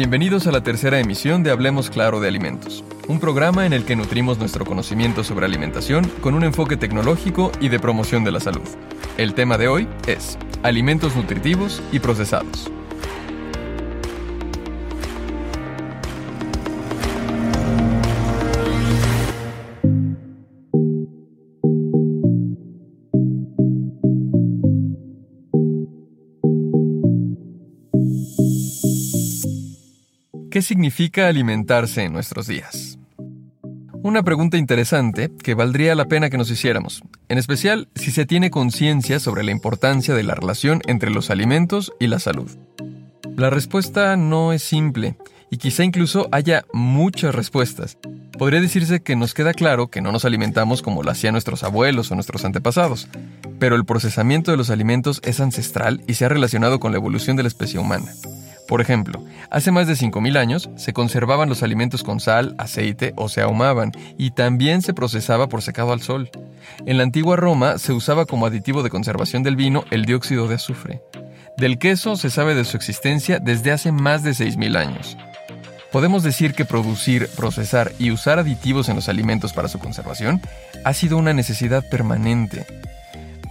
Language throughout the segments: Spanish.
Bienvenidos a la tercera emisión de Hablemos Claro de Alimentos, un programa en el que nutrimos nuestro conocimiento sobre alimentación con un enfoque tecnológico y de promoción de la salud. El tema de hoy es alimentos nutritivos y procesados. ¿Qué significa alimentarse en nuestros días? Una pregunta interesante que valdría la pena que nos hiciéramos, en especial si se tiene conciencia sobre la importancia de la relación entre los alimentos y la salud. La respuesta no es simple y quizá incluso haya muchas respuestas. Podría decirse que nos queda claro que no nos alimentamos como lo hacían nuestros abuelos o nuestros antepasados, pero el procesamiento de los alimentos es ancestral y se ha relacionado con la evolución de la especie humana. Por ejemplo, hace más de 5.000 años se conservaban los alimentos con sal, aceite o se ahumaban y también se procesaba por secado al sol. En la antigua Roma se usaba como aditivo de conservación del vino el dióxido de azufre. Del queso se sabe de su existencia desde hace más de 6.000 años. Podemos decir que producir, procesar y usar aditivos en los alimentos para su conservación ha sido una necesidad permanente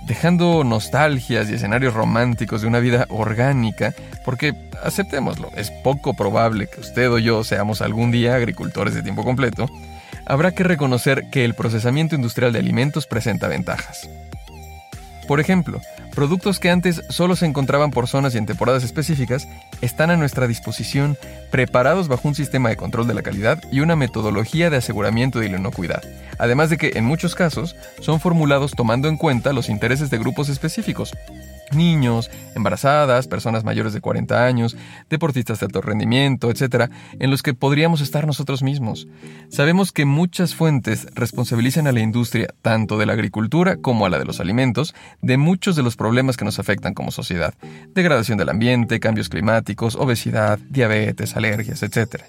dejando nostalgias y escenarios románticos de una vida orgánica, porque aceptémoslo, es poco probable que usted o yo seamos algún día agricultores de tiempo completo, habrá que reconocer que el procesamiento industrial de alimentos presenta ventajas. Por ejemplo, productos que antes solo se encontraban por zonas y en temporadas específicas están a nuestra disposición, preparados bajo un sistema de control de la calidad y una metodología de aseguramiento de la inocuidad, además de que en muchos casos son formulados tomando en cuenta los intereses de grupos específicos, niños, embarazadas, personas mayores de 40 años, deportistas de alto rendimiento, etc., en los que podríamos estar nosotros mismos. Sabemos que muchas fuentes responsabilizan a la industria, tanto de la agricultura como a la de los alimentos, de muchos de los problemas que nos afectan como sociedad. Degradación del ambiente, cambios climáticos, obesidad, diabetes, alergias, etc.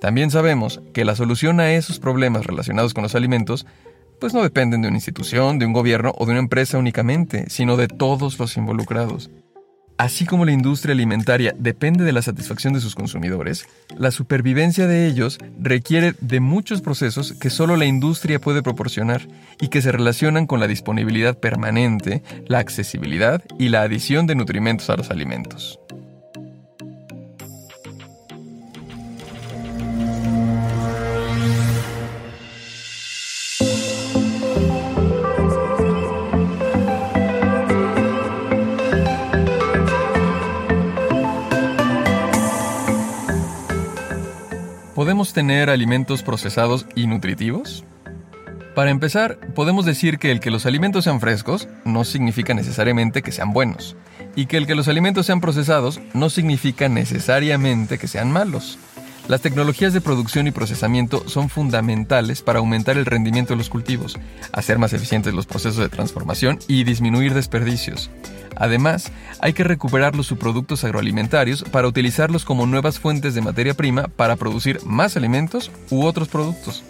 También sabemos que la solución a esos problemas relacionados con los alimentos pues no dependen de una institución, de un gobierno o de una empresa únicamente, sino de todos los involucrados. Así como la industria alimentaria depende de la satisfacción de sus consumidores, la supervivencia de ellos requiere de muchos procesos que solo la industria puede proporcionar y que se relacionan con la disponibilidad permanente, la accesibilidad y la adición de nutrimentos a los alimentos. ¿Podemos tener alimentos procesados y nutritivos? Para empezar, podemos decir que el que los alimentos sean frescos no significa necesariamente que sean buenos, y que el que los alimentos sean procesados no significa necesariamente que sean malos. Las tecnologías de producción y procesamiento son fundamentales para aumentar el rendimiento de los cultivos, hacer más eficientes los procesos de transformación y disminuir desperdicios. Además, hay que recuperar los subproductos agroalimentarios para utilizarlos como nuevas fuentes de materia prima para producir más alimentos u otros productos.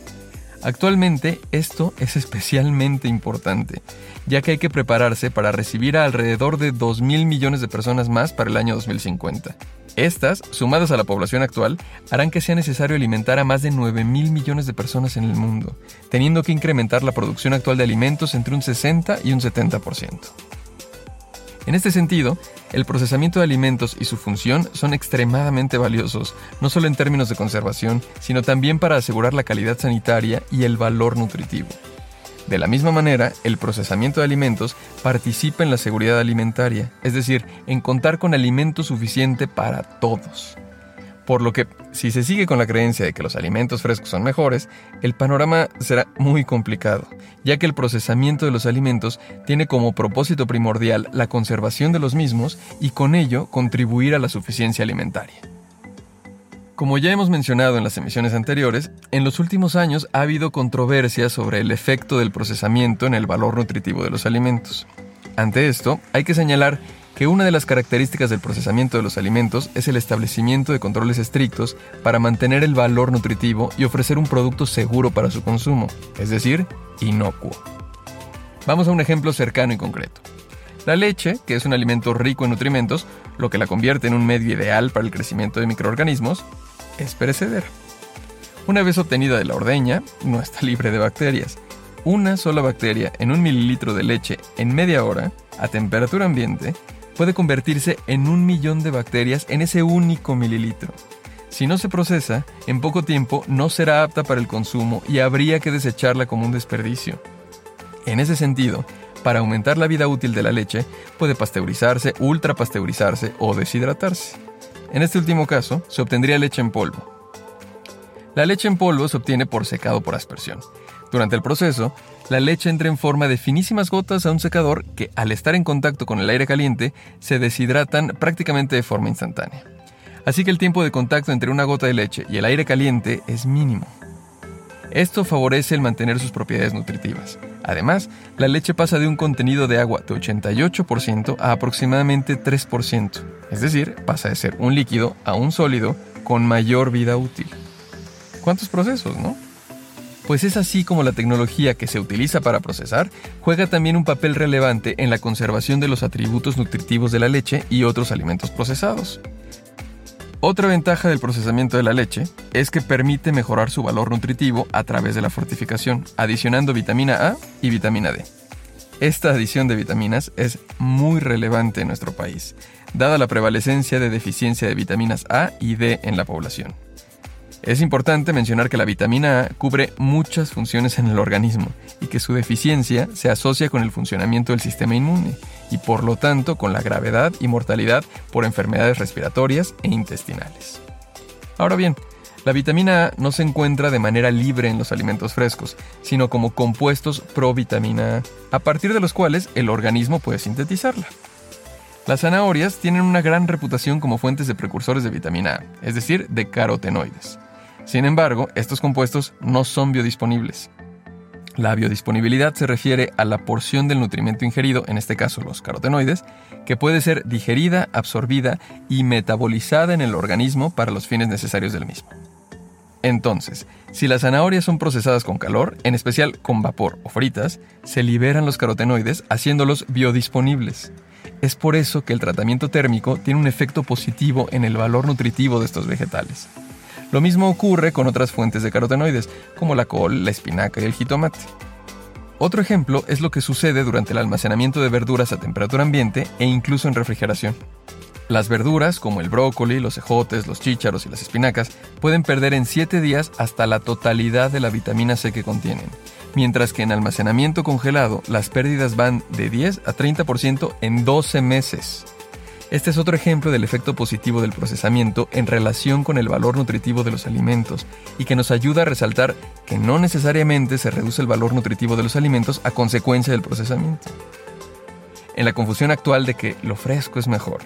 Actualmente esto es especialmente importante, ya que hay que prepararse para recibir a alrededor de 2.000 millones de personas más para el año 2050. Estas, sumadas a la población actual, harán que sea necesario alimentar a más de 9.000 millones de personas en el mundo, teniendo que incrementar la producción actual de alimentos entre un 60 y un 70%. En este sentido, el procesamiento de alimentos y su función son extremadamente valiosos, no solo en términos de conservación, sino también para asegurar la calidad sanitaria y el valor nutritivo. De la misma manera, el procesamiento de alimentos participa en la seguridad alimentaria, es decir, en contar con alimento suficiente para todos. Por lo que, si se sigue con la creencia de que los alimentos frescos son mejores, el panorama será muy complicado, ya que el procesamiento de los alimentos tiene como propósito primordial la conservación de los mismos y con ello contribuir a la suficiencia alimentaria. Como ya hemos mencionado en las emisiones anteriores, en los últimos años ha habido controversia sobre el efecto del procesamiento en el valor nutritivo de los alimentos. Ante esto, hay que señalar que una de las características del procesamiento de los alimentos es el establecimiento de controles estrictos para mantener el valor nutritivo y ofrecer un producto seguro para su consumo, es decir, inocuo. Vamos a un ejemplo cercano y concreto. La leche, que es un alimento rico en nutrimentos, lo que la convierte en un medio ideal para el crecimiento de microorganismos, es perecedera. Una vez obtenida de la ordeña, no está libre de bacterias. Una sola bacteria en un mililitro de leche en media hora, a temperatura ambiente, puede convertirse en un millón de bacterias en ese único mililitro. Si no se procesa, en poco tiempo no será apta para el consumo y habría que desecharla como un desperdicio. En ese sentido, para aumentar la vida útil de la leche, puede pasteurizarse, ultrapasteurizarse o deshidratarse. En este último caso, se obtendría leche en polvo. La leche en polvo se obtiene por secado por aspersión. Durante el proceso, la leche entra en forma de finísimas gotas a un secador que, al estar en contacto con el aire caliente, se deshidratan prácticamente de forma instantánea. Así que el tiempo de contacto entre una gota de leche y el aire caliente es mínimo. Esto favorece el mantener sus propiedades nutritivas. Además, la leche pasa de un contenido de agua de 88% a aproximadamente 3%, es decir, pasa de ser un líquido a un sólido con mayor vida útil. ¿Cuántos procesos, no? Pues es así como la tecnología que se utiliza para procesar juega también un papel relevante en la conservación de los atributos nutritivos de la leche y otros alimentos procesados. Otra ventaja del procesamiento de la leche es que permite mejorar su valor nutritivo a través de la fortificación, adicionando vitamina A y vitamina D. Esta adición de vitaminas es muy relevante en nuestro país, dada la prevalecencia de deficiencia de vitaminas A y D en la población. Es importante mencionar que la vitamina A cubre muchas funciones en el organismo y que su deficiencia se asocia con el funcionamiento del sistema inmune y por lo tanto con la gravedad y mortalidad por enfermedades respiratorias e intestinales. Ahora bien, la vitamina A no se encuentra de manera libre en los alimentos frescos, sino como compuestos provitamina A, a partir de los cuales el organismo puede sintetizarla. Las zanahorias tienen una gran reputación como fuentes de precursores de vitamina A, es decir, de carotenoides. Sin embargo, estos compuestos no son biodisponibles. La biodisponibilidad se refiere a la porción del nutriente ingerido, en este caso los carotenoides, que puede ser digerida, absorbida y metabolizada en el organismo para los fines necesarios del mismo. Entonces, si las zanahorias son procesadas con calor, en especial con vapor o fritas, se liberan los carotenoides haciéndolos biodisponibles. Es por eso que el tratamiento térmico tiene un efecto positivo en el valor nutritivo de estos vegetales. Lo mismo ocurre con otras fuentes de carotenoides, como la col, la espinaca y el jitomate. Otro ejemplo es lo que sucede durante el almacenamiento de verduras a temperatura ambiente e incluso en refrigeración. Las verduras, como el brócoli, los ejotes, los chícharos y las espinacas, pueden perder en 7 días hasta la totalidad de la vitamina C que contienen, mientras que en almacenamiento congelado las pérdidas van de 10 a 30% en 12 meses. Este es otro ejemplo del efecto positivo del procesamiento en relación con el valor nutritivo de los alimentos y que nos ayuda a resaltar que no necesariamente se reduce el valor nutritivo de los alimentos a consecuencia del procesamiento. En la confusión actual de que lo fresco es mejor,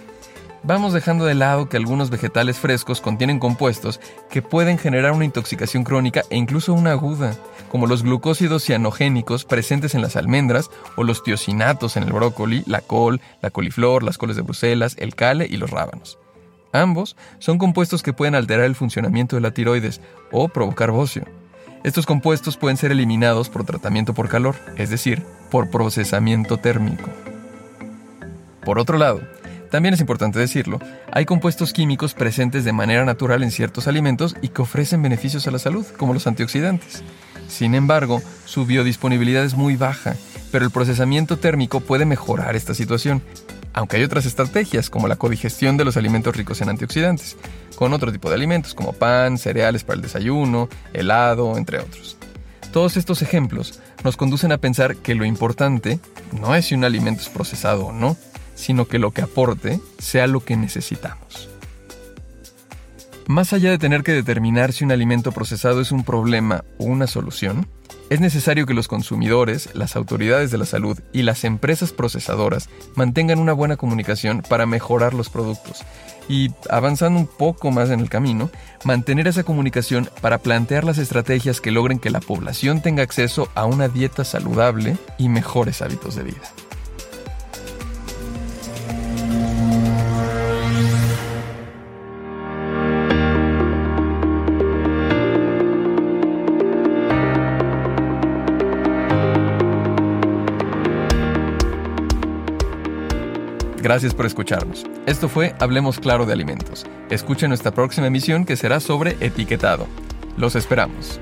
vamos dejando de lado que algunos vegetales frescos contienen compuestos que pueden generar una intoxicación crónica e incluso una aguda, como los glucósidos cianogénicos presentes en las almendras o los tiocinatos en el brócoli, la col, la coliflor, las coles de Bruselas, el cale y los rábanos. Ambos son compuestos que pueden alterar el funcionamiento de la tiroides o provocar bocio. Estos compuestos pueden ser eliminados por tratamiento por calor, es decir, por procesamiento térmico. Por otro lado, también es importante decirlo, hay compuestos químicos presentes de manera natural en ciertos alimentos y que ofrecen beneficios a la salud, como los antioxidantes. Sin embargo, su biodisponibilidad es muy baja, pero el procesamiento térmico puede mejorar esta situación, aunque hay otras estrategias como la codigestión de los alimentos ricos en antioxidantes, con otro tipo de alimentos como pan, cereales para el desayuno, helado, entre otros. Todos estos ejemplos nos conducen a pensar que lo importante no es si un alimento es procesado o no, sino que lo que aporte sea lo que necesitamos. Más allá de tener que determinar si un alimento procesado es un problema o una solución, es necesario que los consumidores, las autoridades de la salud y las empresas procesadoras mantengan una buena comunicación para mejorar los productos y, avanzando un poco más en el camino, mantener esa comunicación para plantear las estrategias que logren que la población tenga acceso a una dieta saludable y mejores hábitos de vida. Gracias por escucharnos. Esto fue Hablemos Claro de Alimentos. Escuchen nuestra próxima emisión que será sobre etiquetado. Los esperamos.